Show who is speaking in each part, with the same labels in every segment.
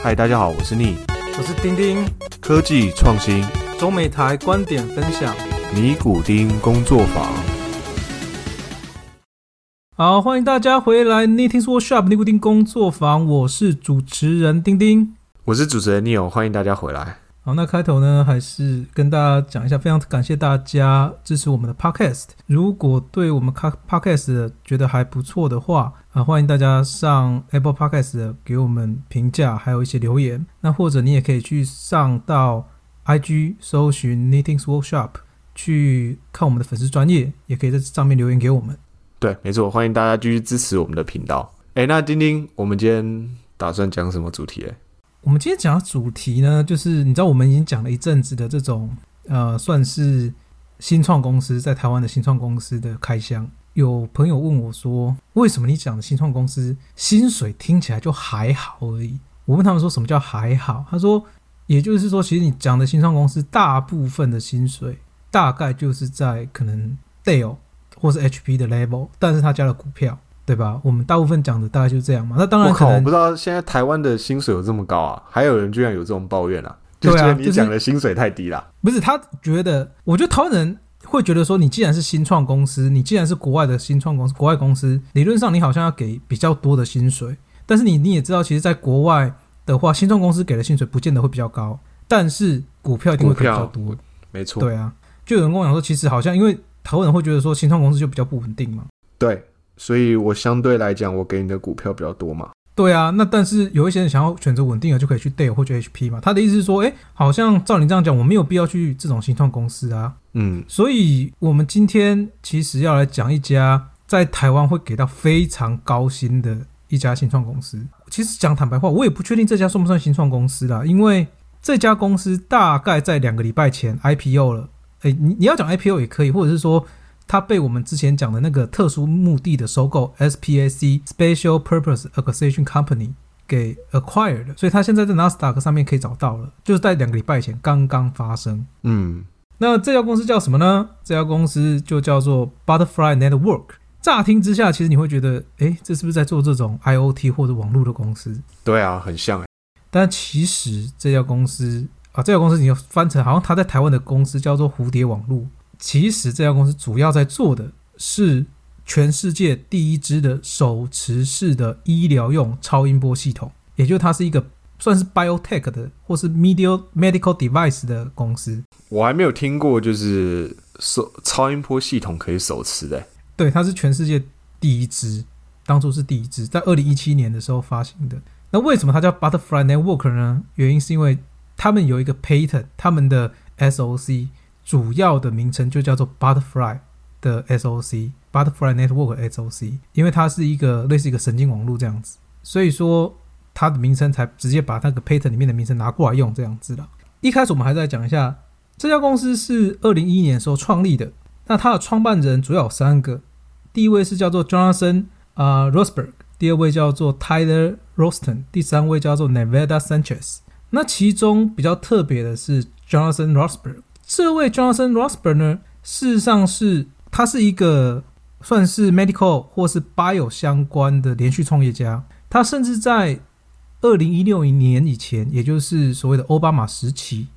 Speaker 1: 嗨，大家好，我是逆
Speaker 2: 我是丁丁，
Speaker 1: 科技创新
Speaker 2: 中美台观点分享。
Speaker 1: 尼古丁工作坊。
Speaker 2: 好，欢迎大家回来 Knitting Workshop 尼古丁工作坊，我是主持人丁丁。
Speaker 1: 我是主持人 Neil，欢迎大家回来。
Speaker 2: 好，那开头呢，还是跟大家讲一下，非常感谢大家支持我们的 Podcast。如果对我们 Podcast 觉得还不错的话，啊，欢迎大家上 Apple Podcast 给我们评价，还有一些留言。那或者你也可以去上到 IG 搜寻 Knitting's Workshop 去看我们的粉丝专业，也可以在上面留言给我们。
Speaker 1: 对，没错，欢迎大家继续支持我们的频道。哎，那丁丁，我们今天打算讲什么主题？哎，
Speaker 2: 我们今天讲的主题呢，就是你知道，我们已经讲了一阵子的这种呃，算是新创公司在台湾的新创公司的开箱。有朋友问我说，为什么你讲的新创公司薪水听起来就还好而已？我问他们说什么叫还好？他说，也就是说，其实你讲的新创公司大部分的薪水大概就是在可能 Dell。或是 HP 的 level，但是他加了股票，对吧？我们大部分讲的大概就是这样嘛。那当然，
Speaker 1: 我靠，我不知道现在台湾的薪水有这么高啊！还有人居然有这种抱怨啊，就觉得你讲的薪水太低了。
Speaker 2: 不是他觉得，我觉得台湾人会觉得说，你既然是新创公司，你既然是国外的新创公司，国外公司理论上你好像要给比较多的薪水。但是你你也知道，其实，在国外的话，新创公司给的薪水不见得会比较高，但是股票一定会比较多。
Speaker 1: 没错，
Speaker 2: 对啊，就有人跟我讲说，其实好像因为。台湾人会觉得说新创公司就比较不稳定嘛？
Speaker 1: 对，所以我相对来讲，我给你的股票比较多嘛。
Speaker 2: 对啊，那但是有一些人想要选择稳定的，就可以去 Dell 或者 HP 嘛。他的意思是说，哎，好像照你这样讲，我没有必要去这种新创公司啊。
Speaker 1: 嗯，
Speaker 2: 所以我们今天其实要来讲一家在台湾会给到非常高薪的一家新创公司。其实讲坦白话，我也不确定这家算不算新创公司啦，因为这家公司大概在两个礼拜前 IPO 了。哎，你你要讲 IPO 也可以，或者是说它被我们之前讲的那个特殊目的的收购 SPAC Special Purpose Acquisition Company 给 acquired，所以它现在在 Nasdaq 上面可以找到了，就是在两个礼拜前刚刚发生。
Speaker 1: 嗯，
Speaker 2: 那这家公司叫什么呢？这家公司就叫做 Butterfly Network。乍听之下，其实你会觉得，哎，这是不是在做这种 IOT 或者网络的公司？
Speaker 1: 对啊，很像。
Speaker 2: 但其实这家公司。啊，这家公司你要翻成好像他在台湾的公司叫做蝴蝶网络。其实这家公司主要在做的是全世界第一支的手持式的医疗用超音波系统，也就是它是一个算是 biotech 的或是 medical medical device 的公司。
Speaker 1: 我还没有听过，就是手超音波系统可以手持的。
Speaker 2: 对，它是全世界第一支，当初是第一支，在二零一七年的时候发行的。那为什么它叫 Butterfly Network 呢？原因是因为他们有一个 patent，他们的 SOC 主要的名称就叫做 Butterfly 的 SOC，Butterfly Network SOC，因为它是一个类似一个神经网络这样子，所以说它的名称才直接把那个 patent 里面的名称拿过来用这样子的。一开始我们还在讲一下这家公司是二零一一年时候创立的，那它的创办人主要有三个，第一位是叫做 Jonathan 啊 Rosberg，第二位叫做 Tyler Roston，第三位叫做 Nevada Sanchez。那其中比较特别的是 Jonathan Rosberg，这位 Jonathan Rosberg 呢，事实上是他是一个算是 medical 或是 bio 相关的连续创业家。他甚至在二零一六年以前，也就是所谓的奥巴马时期，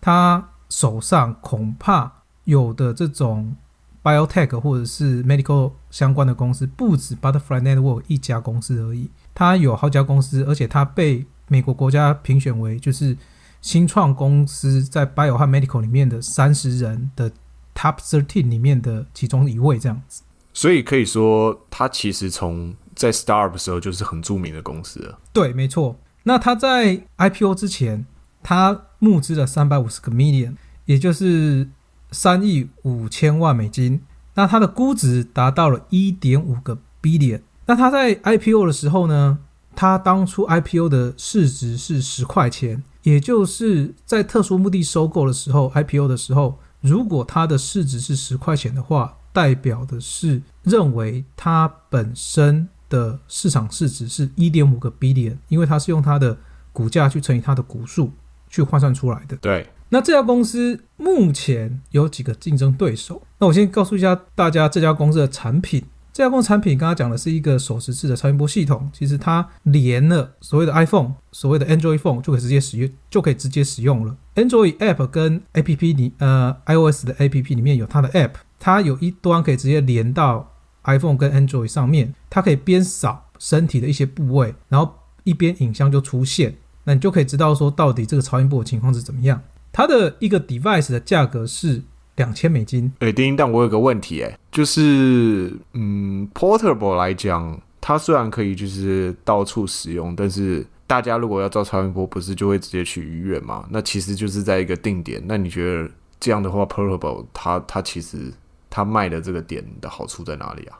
Speaker 2: 他手上恐怕有的这种 biotech 或者是 medical 相关的公司，不止 Butterfly Network 一家公司而已，他有好几家公司，而且他被美国国家评选为就是新创公司在 Bio 和 Medical 里面的三十人的 Top Thirteen 里面的其中一位这样子，
Speaker 1: 所以可以说他其实从在 Startup 的时候就是很著名的公司了。
Speaker 2: 对，没错。那他在 IPO 之前，他募资了三百五十个 million，也就是三亿五千万美金。那他的估值达到了一点五个 billion。那他在 IPO 的时候呢？他当初 IPO 的市值是十块钱，也就是在特殊目的收购的时候，IPO 的时候，如果它的市值是十块钱的话，代表的是认为它本身的市场市值是一点五个 billion，因为它是用它的股价去乘以它的股数去换算出来的。
Speaker 1: 对，
Speaker 2: 那这家公司目前有几个竞争对手？那我先告诉一下大家，这家公司的产品。这家公司产品刚刚讲的是一个手持式的超音波系统，其实它连了所谓的 iPhone、所谓的 Android Phone 就可以直接使用，就可以直接使用了。Android App 跟 App 里呃 iOS 的 App 里面有它的 App，它有一端可以直接连到 iPhone 跟 Android 上面，它可以边扫身体的一些部位，然后一边影像就出现，那你就可以知道说到底这个超音波的情况是怎么样。它的一个 device 的价格是两千美金。
Speaker 1: 哎，丁，但我有个问题，哎，就是嗯，portable 来讲，它虽然可以就是到处使用，但是大家如果要照超音波，不是就会直接去医院嘛？那其实就是在一个定点。那你觉得这样的话，portable 它它其实它卖的这个点的好处在哪里啊？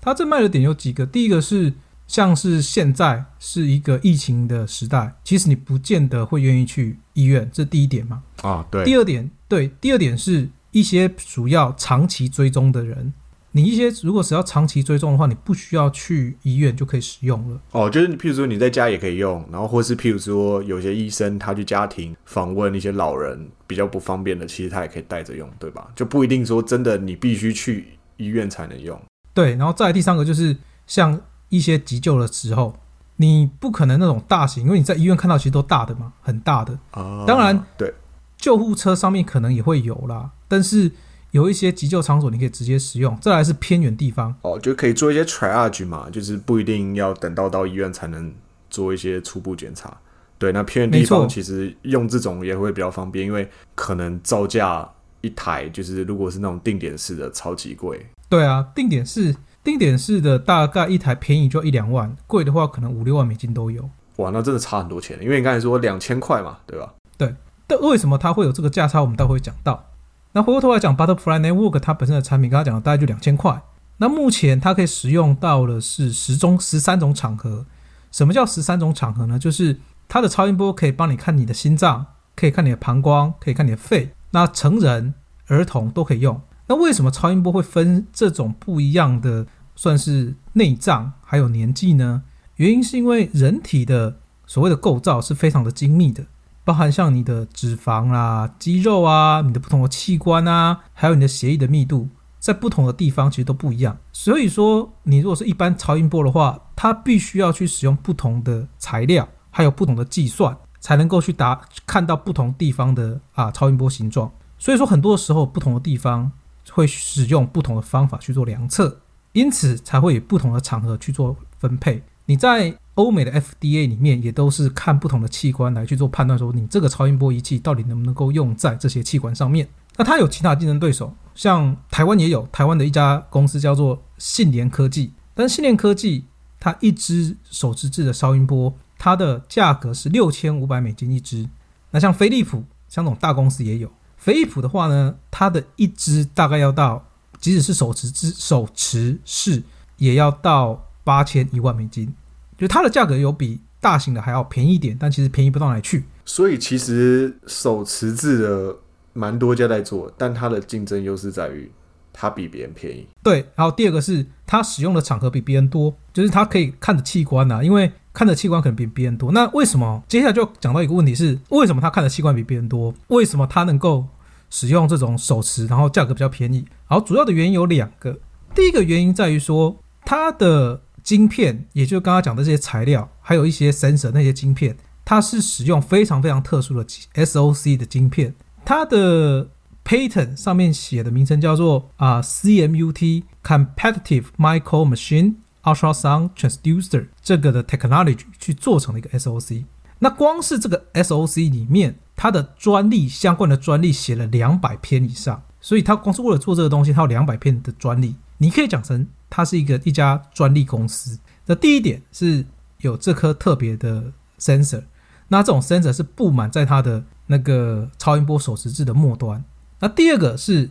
Speaker 2: 它这卖的点有几个，第一个是。像是现在是一个疫情的时代，其实你不见得会愿意去医院，这第一点嘛。
Speaker 1: 啊，对。
Speaker 2: 第二点，对，第二点是一些主要长期追踪的人，你一些如果是要长期追踪的话，你不需要去医院就可以使用了。
Speaker 1: 哦，就是譬如说你在家也可以用，然后或是譬如说有些医生他去家庭访问一些老人比较不方便的，其实他也可以带着用，对吧？就不一定说真的你必须去医院才能用。
Speaker 2: 对，然后再第三个就是像。一些急救的时候，你不可能那种大型，因为你在医院看到其实都大的嘛，很大的。
Speaker 1: 啊，
Speaker 2: 当然，
Speaker 1: 对，
Speaker 2: 救护车上面可能也会有啦，但是有一些急救场所你可以直接使用。再来是偏远地方，
Speaker 1: 哦，就可以做一些 triage 嘛，就是不一定要等到到医院才能做一些初步检查。对，那偏远地方其实用这种也会比较方便，因为可能造价一台就是如果是那种定点式的，超级贵。
Speaker 2: 对啊，定点式。定点式的大概一台便宜就一两万，贵的话可能五六万美金都有。
Speaker 1: 哇，那真的差很多钱。因为你刚才说两千块嘛，对吧？
Speaker 2: 对。但为什么它会有这个价差？我们待会讲到。那回过头来讲，Butterfly Network 它本身的产品，刚刚讲的大概就两千块。那目前它可以使用到的是十中十三种场合。什么叫十三种场合呢？就是它的超音波可以帮你看你的心脏，可以看你的膀胱，可以看你的肺。那成人、儿童都可以用。那为什么超音波会分这种不一样的，算是内脏还有年纪呢？原因是因为人体的所谓的构造是非常的精密的，包含像你的脂肪啊、肌肉啊、你的不同的器官啊，还有你的血液的密度，在不同的地方其实都不一样。所以说，你如果是一般超音波的话，它必须要去使用不同的材料，还有不同的计算，才能够去达看到不同地方的啊超音波形状。所以说，很多时候不同的地方。会使用不同的方法去做量测，因此才会以不同的场合去做分配。你在欧美的 FDA 里面也都是看不同的器官来去做判断，说你这个超音波仪器到底能不能够用在这些器官上面。那它有其他竞争对手，像台湾也有台湾的一家公司叫做信联科技，但信联科技它一支手持制的超音波，它的价格是六千五百美金一支。那像飞利浦，像这种大公司也有。飞利浦的话呢，它的一支大概要到，即使是手持支手持式，也要到八千一万美金，就它的价格有比大型的还要便宜一点，但其实便宜不到哪里去。
Speaker 1: 所以其实手持制的蛮多家在做，但它的竞争优势在于它比别人便宜。
Speaker 2: 对，然后第二个是它使用的场合比别人多，就是它可以看的器官呐，因为。看的器官可能比别人多，那为什么？接下来就讲到一个问题是，为什么它看的器官比别人多？为什么它能够使用这种手持，然后价格比较便宜？好，主要的原因有两个。第一个原因在于说，它的晶片，也就是刚刚讲的这些材料，还有一些 sensor 那些晶片，它是使用非常非常特殊的 SOC 的晶片。它的 patent 上面写的名称叫做啊 CMUT Competitive Micro Machine。Ultrasound Transducer 这个的 technology 去做成了一个 SOC，那光是这个 SOC 里面，它的专利相关的专利写了两百篇以上，所以它光是为了做这个东西，它有两百篇的专利。你可以讲成它是一个一家专利公司。那第一点是有这颗特别的 sensor，那这种 sensor 是布满在它的那个超音波手持质的末端。那第二个是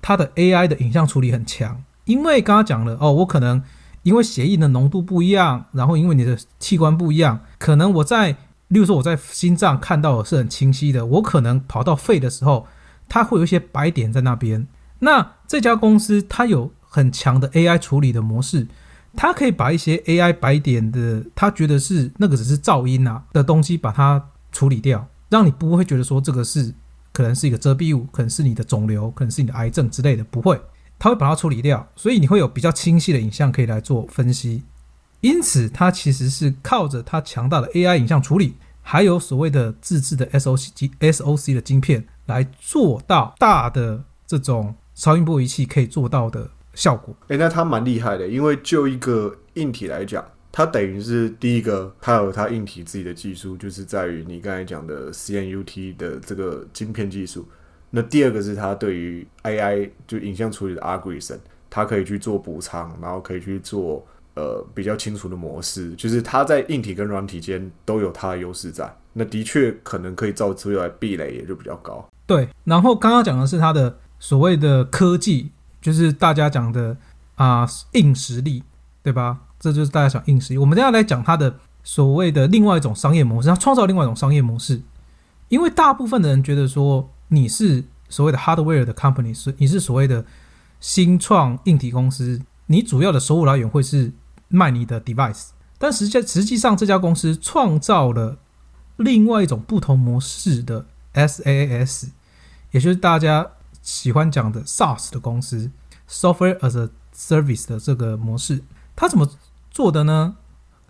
Speaker 2: 它的 AI 的影像处理很强，因为刚刚讲了哦，我可能。因为血液的浓度不一样，然后因为你的器官不一样，可能我在，例如说我在心脏看到的是很清晰的，我可能跑到肺的时候，它会有一些白点在那边。那这家公司它有很强的 AI 处理的模式，它可以把一些 AI 白点的，它觉得是那个只是噪音啊的东西，把它处理掉，让你不会觉得说这个是可能是一个遮蔽物，可能是你的肿瘤，可能是你的癌症之类的，不会。它会把它处理掉，所以你会有比较清晰的影像可以来做分析。因此，它其实是靠着它强大的 AI 影像处理，还有所谓的自制的 SOC SOC 的晶片来做到大的这种超音波仪器可以做到的效果。
Speaker 1: 哎、那它蛮厉害的，因为就一个硬体来讲，它等于是第一个，它有它硬体自己的技术，就是在于你刚才讲的 CNUT 的这个晶片技术。那第二个是它对于 AI 就影像处理的 algorithm，它可以去做补偿，然后可以去做呃比较清楚的模式，就是它在硬体跟软体间都有它的优势在。那的确可能可以造出来壁垒也就比较高。
Speaker 2: 对，然后刚刚讲的是它的所谓的科技，就是大家讲的啊、硬实力，对吧？这就是大家讲硬实力。我们等下来讲它的所谓的另外一种商业模式，它创造另外一种商业模式。因为大部分的人觉得说你是所谓的 hardware 的 company，是你是所谓的新创硬体公司，你主要的收入来源会是卖你的 device，但实际实际上这家公司创造了另外一种不同模式的 SaaS，也就是大家喜欢讲的 SaaS 的公司 （Software as a Service） 的这个模式。它怎么做的呢？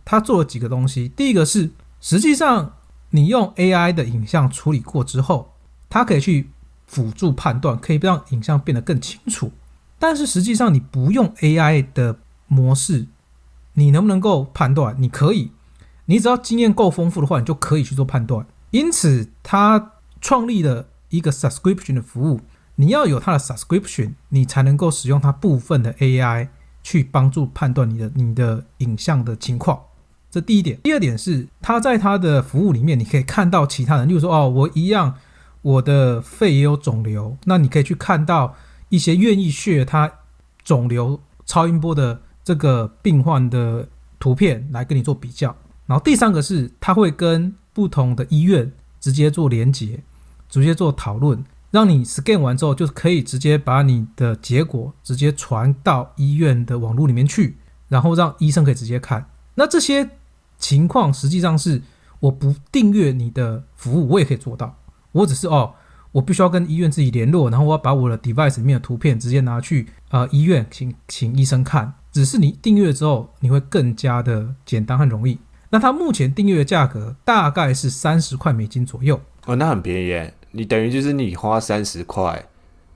Speaker 2: 它做了几个东西。第一个是，实际上你用 AI 的影像处理过之后，它可以去辅助判断，可以让影像变得更清楚。但是实际上你不用 AI 的模式，你能不能够判断？你可以，你只要经验够丰富的话，你就可以去做判断。因此，它创立了一个 subscription 的服务，你要有它的 subscription，你才能够使用它部分的 AI 去帮助判断你的你的影像的情况。这第一点。第二点是，它在它的服务里面，你可以看到其他人，例如说，哦，我一样，我的肺也有肿瘤，那你可以去看到一些愿意血它肿瘤超音波的这个病患的图片来跟你做比较。然后第三个是，它会跟不同的医院直接做连接，直接做讨论，让你 scan 完之后，就可以直接把你的结果直接传到医院的网络里面去，然后让医生可以直接看。那这些情况实际上是我不订阅你的服务，我也可以做到。我只是哦，我必须要跟医院自己联络，然后我要把我的 device 里面的图片直接拿去呃医院请请医生看。只是你订阅之后，你会更加的简单和容易。那它目前订阅的价格大概是三十块美金左右。
Speaker 1: 哦，那很便宜耶！你等于就是你花三十块，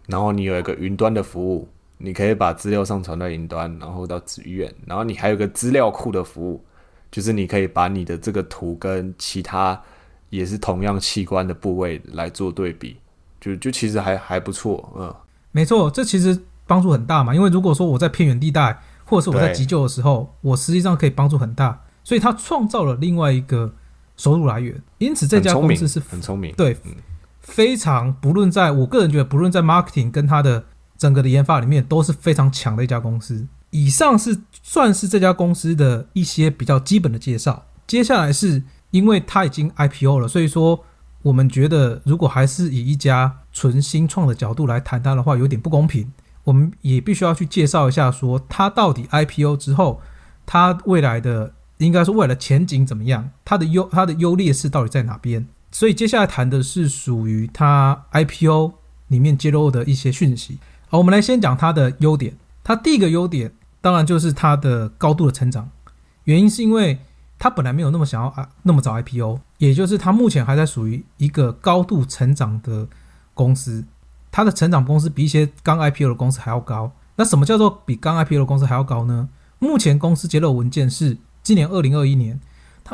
Speaker 1: 然后你有一个云端的服务，你可以把资料上传到云端，然后到资源，然后你还有个资料库的服务，就是你可以把你的这个图跟其他也是同样器官的部位来做对比，就就其实还还不错，嗯，
Speaker 2: 没错，这其实帮助很大嘛。因为如果说我在偏远地带，或者是我在急救的时候，我实际上可以帮助很大，所以它创造了另外一个收入来源。因此，这家公司是
Speaker 1: 很聪明，
Speaker 2: 对
Speaker 1: 嗯
Speaker 2: 非常不论在我个人觉得，不论在 marketing 跟它的整个的研发里面，都是非常强的一家公司。以上是算是这家公司的一些比较基本的介绍。接下来是因为它已经 IPO 了，所以说我们觉得如果还是以一家纯新创的角度来谈它的话，有点不公平。我们也必须要去介绍一下，说它到底 IPO 之后，它未来的应该说未来的前景怎么样，它的优它的优劣势到底在哪边？所以接下来谈的是属于它 IPO 里面揭露的一些讯息。好，我们来先讲它的优点。它第一个优点当然就是它的高度的成长，原因是因为它本来没有那么想要啊那么早 IPO，也就是它目前还在属于一个高度成长的公司，它的成长公司比一些刚 IPO 的公司还要高。那什么叫做比刚 IPO 的公司还要高呢？目前公司揭露文件是今年二零二一年，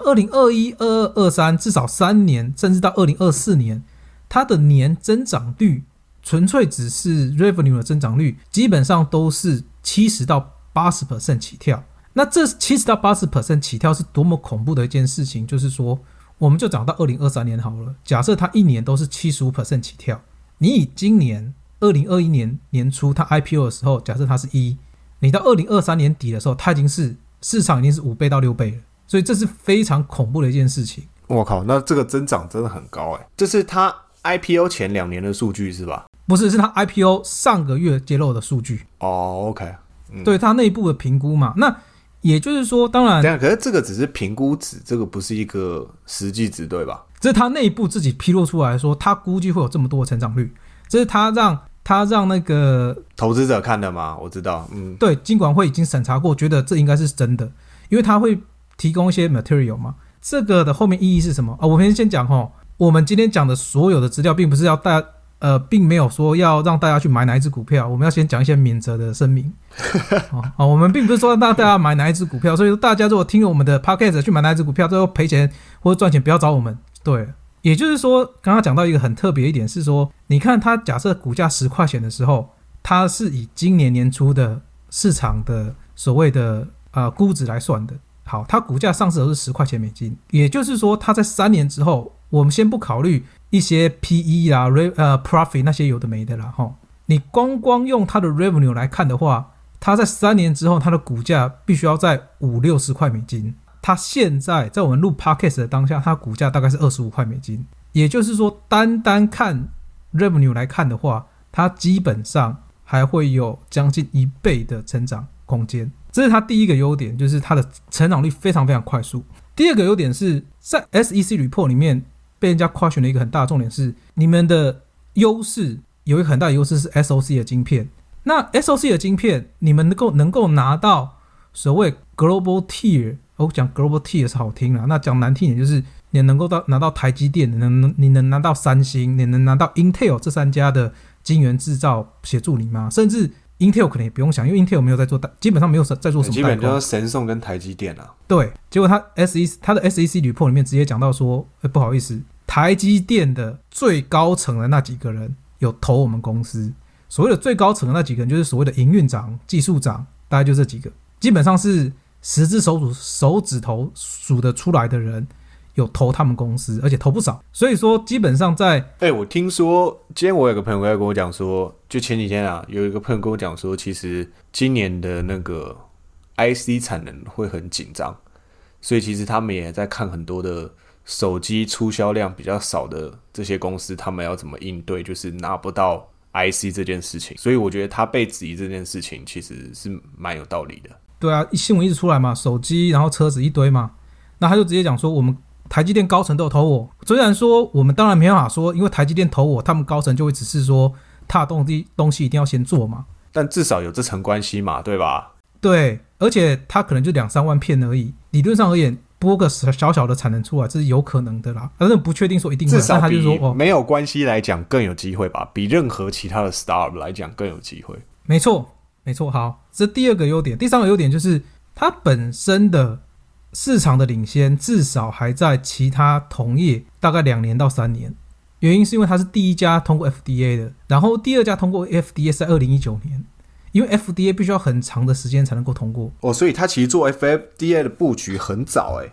Speaker 2: 二零二一、二二、二三至少三年，甚至到二零二四年，它的年增长率纯粹只是 revenue 的增长率，基本上都是七十到八十 percent 起跳。那这七十到八十 percent 起跳是多么恐怖的一件事情？就是说，我们就涨到二零二三年好了，假设它一年都是七十五 percent 起跳，你以今年二零二一年年初它 IPO 的时候，假设它是一，你到二零二三年底的时候，它已经是市场已经是五倍到六倍了，所以这是非常恐怖的一件事情。
Speaker 1: 我靠，那这个增长真的很高哎！这是它 IPO 前两年的数据是吧？
Speaker 2: 不是，是它 IPO 上个月揭露的数据，
Speaker 1: 哦，OK，嗯
Speaker 2: 对它内部的评估嘛。那也就是说，当然
Speaker 1: 可是这个只是评估值，这个不是一个实际值，对吧？
Speaker 2: 这是它内部自己披露出来说，它估计会有这么多的成长率，这是它让他让那个
Speaker 1: 投资者看的嘛？我知道，嗯，
Speaker 2: 对金管会已经审查过，觉得这应该是真的，因为他会提供一些 material 嘛。这个的后面意义是什么啊？我们先讲哈，我们今天讲的所有的资料，并不是要大呃，并没有说要让大家去买哪一只股票，我们要先讲一些免责的声明。哦，我们并不是说让大家买哪一只股票，所以说大家如果听了我们的 podcast 去买哪一只股票，最后赔钱或者赚钱，不要找我们。对，也就是说，刚刚讲到一个很特别一点是说，你看它假设股价十块钱的时候，它是以今年年初的市场的所谓的呃估值来算的。好，它股价上市都是十块钱美金，也就是说，它在三年之后，我们先不考虑一些 P E 啦、re 呃 profit 那些有的没的啦，哈，你光光用它的 revenue 来看的话，它在三年之后，它的股价必须要在五六十块美金。它现在在我们录 podcast 的当下，它股价大概是二十五块美金，也就是说，单单看 revenue 来看的话，它基本上还会有将近一倍的成长空间。这是它第一个优点，就是它的成长率非常非常快速。第二个优点是在 SEC report 里面被人家夸选的一个很大的重点是，你们的优势有一个很大的优势是 SOC 的晶片。那 SOC 的晶片，你们能够能够拿到所谓 global tier，我讲 global tier 是好听啊，那讲难听点就是你能够到拿到台积电，你能你能拿到三星，你能拿到 Intel 这三家的晶圆制造协助你吗？甚至 Intel 可能也不用想，因为 Intel 没有在做代，基本上没有在做什么
Speaker 1: 基本就是神送跟台积电啊。
Speaker 2: 对，结果他 SEC 他的 SEC report 里面直接讲到说，哎，不好意思，台积电的最高层的那几个人有投我们公司。所谓的最高层的那几个人，就是所谓的营运长、技术长，大概就这几个，基本上是十只手指手指头数得出来的人。有投他们公司，而且投不少，所以说基本上在……
Speaker 1: 哎，我听说今天我有个朋友在跟我讲说，就前几天啊，有一个朋友跟我讲说，其实今年的那个 IC 产能会很紧张，所以其实他们也在看很多的手机出销量比较少的这些公司，他们要怎么应对，就是拿不到 IC 这件事情。所以我觉得他被质疑这件事情其实是蛮有道理的。
Speaker 2: 对啊，新闻一直出来嘛，手机然后车子一堆嘛，那他就直接讲说我们。台积电高层都有投我，虽然说我们当然没办法说，因为台积电投我，他们高层就会只是说他的东西东西一定要先做嘛。
Speaker 1: 但至少有这层关系嘛，对吧？
Speaker 2: 对，而且他可能就两三万片而已，理论上而言，拨个小小的产能出来，这是有可能的啦。但是不确定说一定，
Speaker 1: 至少
Speaker 2: 他就说哦，
Speaker 1: 没有关系来讲更有机会吧，比任何其他的 star 来讲更有机会。
Speaker 2: 没错，没错。好，这第二个优点，第三个优点就是它本身的。市场的领先至少还在其他同业大概两年到三年，原因是因为它是第一家通过 FDA 的，然后第二家通过 FDA 在二零一九年，因为 FDA 必须要很长的时间才能够通过
Speaker 1: 哦，所以它其实做 FDA 的布局很早哎，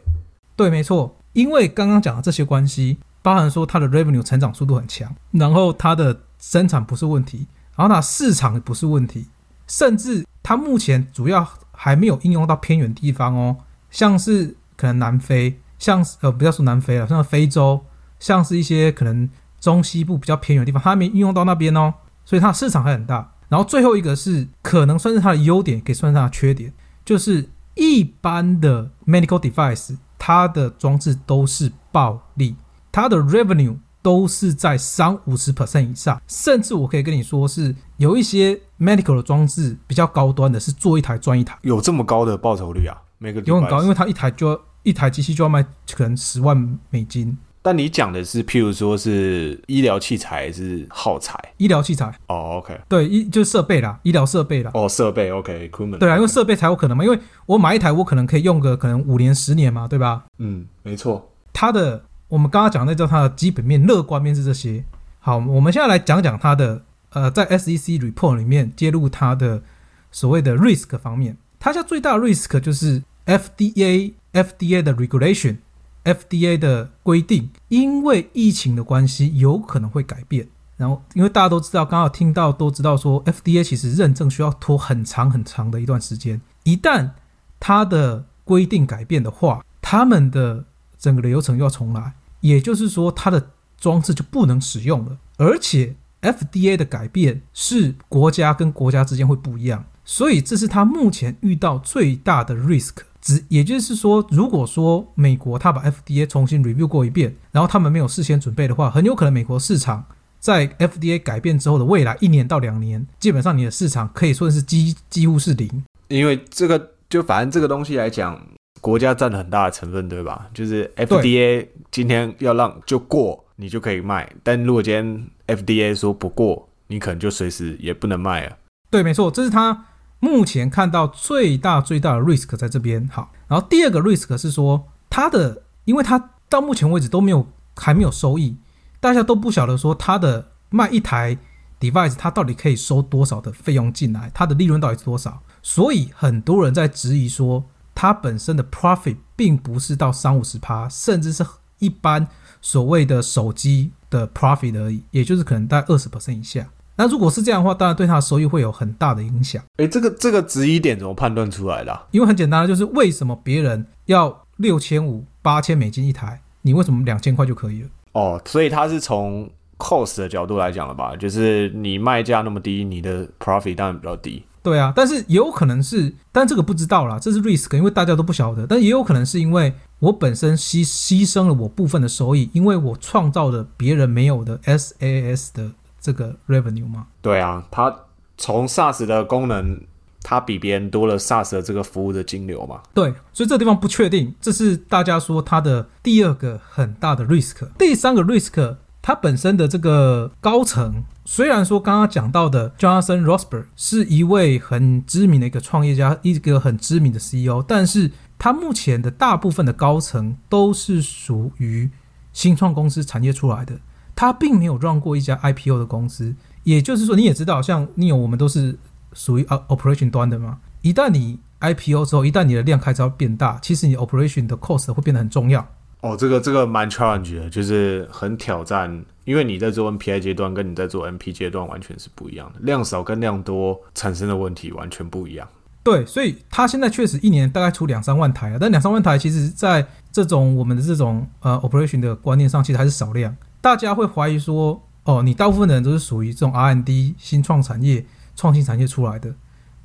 Speaker 2: 对，没错，因为刚刚讲的这些关系，包含说它的 revenue 成长速度很强，然后它的生产不是问题，然后它市场不是问题，甚至它目前主要还没有应用到偏远地方哦。像是可能南非，像是呃不要说南非了，像非洲，像是一些可能中西部比较偏远的地方，它没运用到那边哦，所以它的市场还很大。然后最后一个是可能算是它的优点，可以算是它的缺点，就是一般的 medical device 它的装置都是暴利，它的 revenue 都是在三五十 percent 以上，甚至我可以跟你说是有一些 medical 的装置比较高端的，是做一台赚一台，
Speaker 1: 有这么高的报酬率啊？
Speaker 2: 有很高，因为它一台就要一台机器就要卖可能十万美金。
Speaker 1: 但你讲的是，譬如说是医疗器材还是耗材？
Speaker 2: 医疗器材
Speaker 1: 哦，OK，
Speaker 2: 对，医就是设备啦，医疗设备啦。
Speaker 1: 哦，设备，OK，equipment。
Speaker 2: 对啊，因为设备才有可能嘛，因为我买一台，我可能可以用个可能五年、十年嘛，对吧？
Speaker 1: 嗯，没错。
Speaker 2: 它的我们刚刚讲那叫它的基本面、乐观面是这些。好，我们现在来讲讲它的呃，在 SEC report 里面揭露它的所谓的 risk 方面，它现在最大的 risk 就是。FDA FDA 的 regulation，FDA 的规定，因为疫情的关系，有可能会改变。然后，因为大家都知道，刚好听到都知道说，FDA 其实认证需要拖很长很长的一段时间。一旦它的规定改变的话，他们的整个流程又要重来，也就是说，它的装置就不能使用了。而且，FDA 的改变是国家跟国家之间会不一样，所以这是他目前遇到最大的 risk。只也就是说，如果说美国他把 FDA 重新 review 过一遍，然后他们没有事先准备的话，很有可能美国市场在 FDA 改变之后的未来一年到两年，基本上你的市场可以说是几几乎是零。
Speaker 1: 因为这个就反正这个东西来讲，国家占了很大的成分，对吧？就是 FDA 今天要让就过，你就可以卖；但如果今天 FDA 说不过，你可能就随时也不能卖了。
Speaker 2: 对，没错，这是他目前看到最大最大的 risk 在这边。好，然后第二个 risk 是说，它的，因为它到目前为止都没有还没有收益，大家都不晓得说它的卖一台 device，它到底可以收多少的费用进来，它的利润到底是多少？所以很多人在质疑说，它本身的 profit 并不是到三五十趴，甚至是一般所谓的手机的 profit 而已，也就是可能在二十 percent 以下。那如果是这样的话，当然对它的收益会有很大的影响。
Speaker 1: 诶，这个这个质疑点怎么判断出来的啊？
Speaker 2: 因为很简单，就是为什么别人要六千五、八千美金一台，你为什么两千块就可以了？
Speaker 1: 哦，所以它是从 cost 的角度来讲了吧？就是你卖价那么低，你的 profit 当然比较低。
Speaker 2: 对啊，但是也有可能是，但这个不知道啦，这是 risk，因为大家都不晓得。但也有可能是因为我本身牺牺牲了我部分的收益，因为我创造了别人没有的 SaaS 的这个 revenue 吗。
Speaker 1: 对啊，它从 SaaS 的功能，它比别人多了 SaaS 的这个服务的金流嘛。
Speaker 2: 对，所以这个地方不确定，这是大家说它的第二个很大的 risk。第三个 risk，它本身的这个高层。虽然说刚刚讲到的 Jonathan Rosberg 是一位很知名的一个创业家，一个很知名的 CEO，但是他目前的大部分的高层都是属于新创公司产业出来的，他并没有 run 过一家 IPO 的公司。也就是说，你也知道，像 Neo 我们都是属于 operation 端的嘛。一旦你 IPO 之后，一旦你的量开始要变大，其实你 operation 的 cost 会变得很重要。
Speaker 1: 哦，这个这个蛮 challenge 的，就是很挑战，因为你在做 NPI 阶段跟你在做 NP 阶段完全是不一样的，量少跟量多产生的问题完全不一样。
Speaker 2: 对，所以他现在确实一年大概出两三万台啊，但两三万台其实在这种我们的这种呃 operation 的观念上，其实还是少量。大家会怀疑说，哦，你大部分的人都是属于这种 R&D 新创产业、创新产业出来的，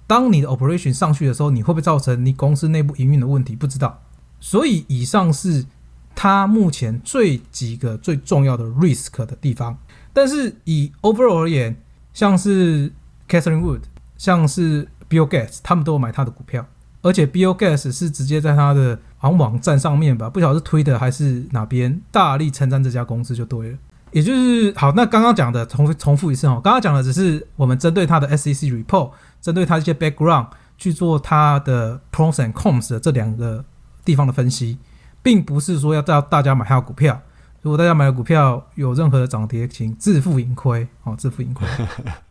Speaker 2: 当你的 operation 上去的时候，你会不会造成你公司内部营运的问题？不知道。所以以上是。它目前最几个最重要的 risk 的地方，但是以 overall 而言，像是 Catherine Wood，像是 Bill Gates，他们都有买他的股票，而且 Bill Gates 是直接在他的网网站上面吧，不晓得是推的还是哪边，大力称赞这家公司就对了。也就是好，那刚刚讲的重重复一次哦，刚刚讲的只是我们针对他的 SEC report，针对他一些 background 去做他的 pros and cons 的这两个地方的分析。并不是说要叫大家买他的股票，如果大家买的股票有任何的涨跌，请自负盈亏哦，自负盈亏。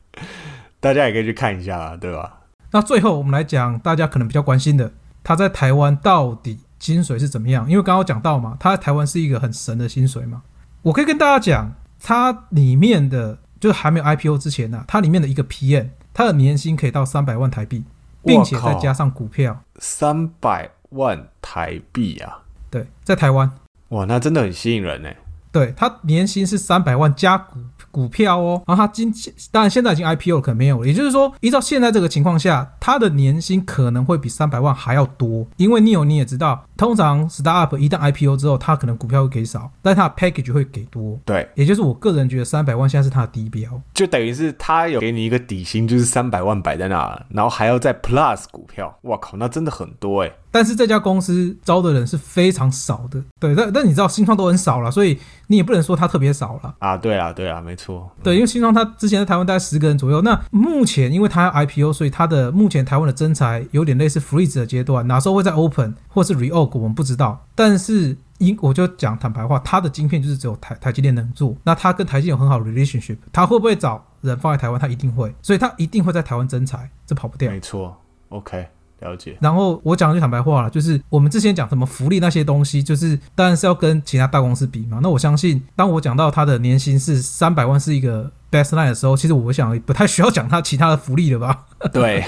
Speaker 1: 大家也可以去看一下，对吧？
Speaker 2: 那最后我们来讲，大家可能比较关心的，他在台湾到底薪水是怎么样？因为刚刚讲到嘛，他在台湾是一个很神的薪水嘛。我可以跟大家讲，它里面的就是还没有 IPO 之前呢，它里面的一个 PM，它的年薪可以到三百万台币，并且再加上股票，
Speaker 1: 三百万台币啊！
Speaker 2: 对，在台湾，
Speaker 1: 哇，那真的很吸引人呢。
Speaker 2: 对他年薪是三百万加股。股票哦，然后他今当然现在已经 IPO 可能没有了，也就是说，依照现在这个情况下，他的年薪可能会比三百万还要多，因为 Neo 你也知道，通常 Startup 一旦 IPO 之后，他可能股票会给少，但他的 Package 会给多。
Speaker 1: 对，
Speaker 2: 也就是我个人觉得三百万现在是他的低标，
Speaker 1: 就等于是他有给你一个底薪，就是三百万摆在那，然后还要再 Plus 股票，哇靠，那真的很多哎。
Speaker 2: 但是这家公司招的人是非常少的，对，但但你知道新创都很少了，所以你也不能说它特别少了
Speaker 1: 啊。对啊，对啊，没错。
Speaker 2: 对，因为新创它之前在台湾大概十个人左右，那目前因为它要 IPO，所以它的目前台湾的增材有点类似 freeze 的阶段，哪时候会在 open 或是 reorg 我们不知道。但是因我就讲坦白话，它的晶片就是只有台台积电能做，那它跟台积电有很好的 relationship，它会不会找人放在台湾？它一定会，所以它一定会在台湾增材，这跑不掉。
Speaker 1: 没错，OK。了解，
Speaker 2: 然后我讲句坦白话了，就是我们之前讲什么福利那些东西，就是当然是要跟其他大公司比嘛。那我相信，当我讲到他的年薪是三百万是一个 best line 的时候，其实我想不太需要讲他其他的福利了吧？
Speaker 1: 对，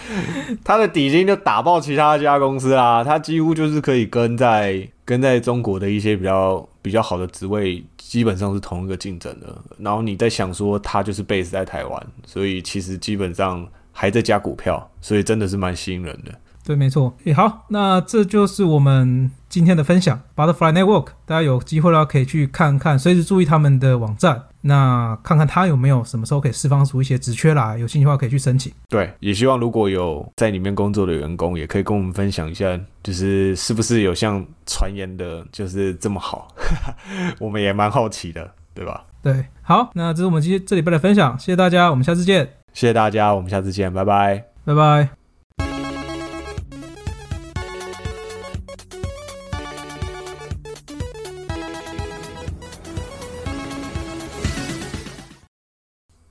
Speaker 1: 他的底薪就打爆其他家公司啦，他几乎就是可以跟在跟在中国的一些比较比较好的职位，基本上是同一个竞争的。然后你在想说，他就是 base 在台湾，所以其实基本上。还在加股票，所以真的是蛮吸引人的。
Speaker 2: 对，没错。诶，好，那这就是我们。今天的分享，Butterfly Network，大家有机会的话可以去看看，随时注意他们的网站，那看看他有没有什么时候可以释放出一些职缺啦，有兴趣的话可以去申请。
Speaker 1: 对，也希望如果有在里面工作的员工，也可以跟我们分享一下，就是是不是有像传言的，就是这么好，我们也蛮好奇的，对吧？
Speaker 2: 对，好，那这是我们今天这礼拜的分享，谢谢大家，我们下次见，
Speaker 1: 谢谢大家，我们下次见，拜拜。
Speaker 2: 拜拜。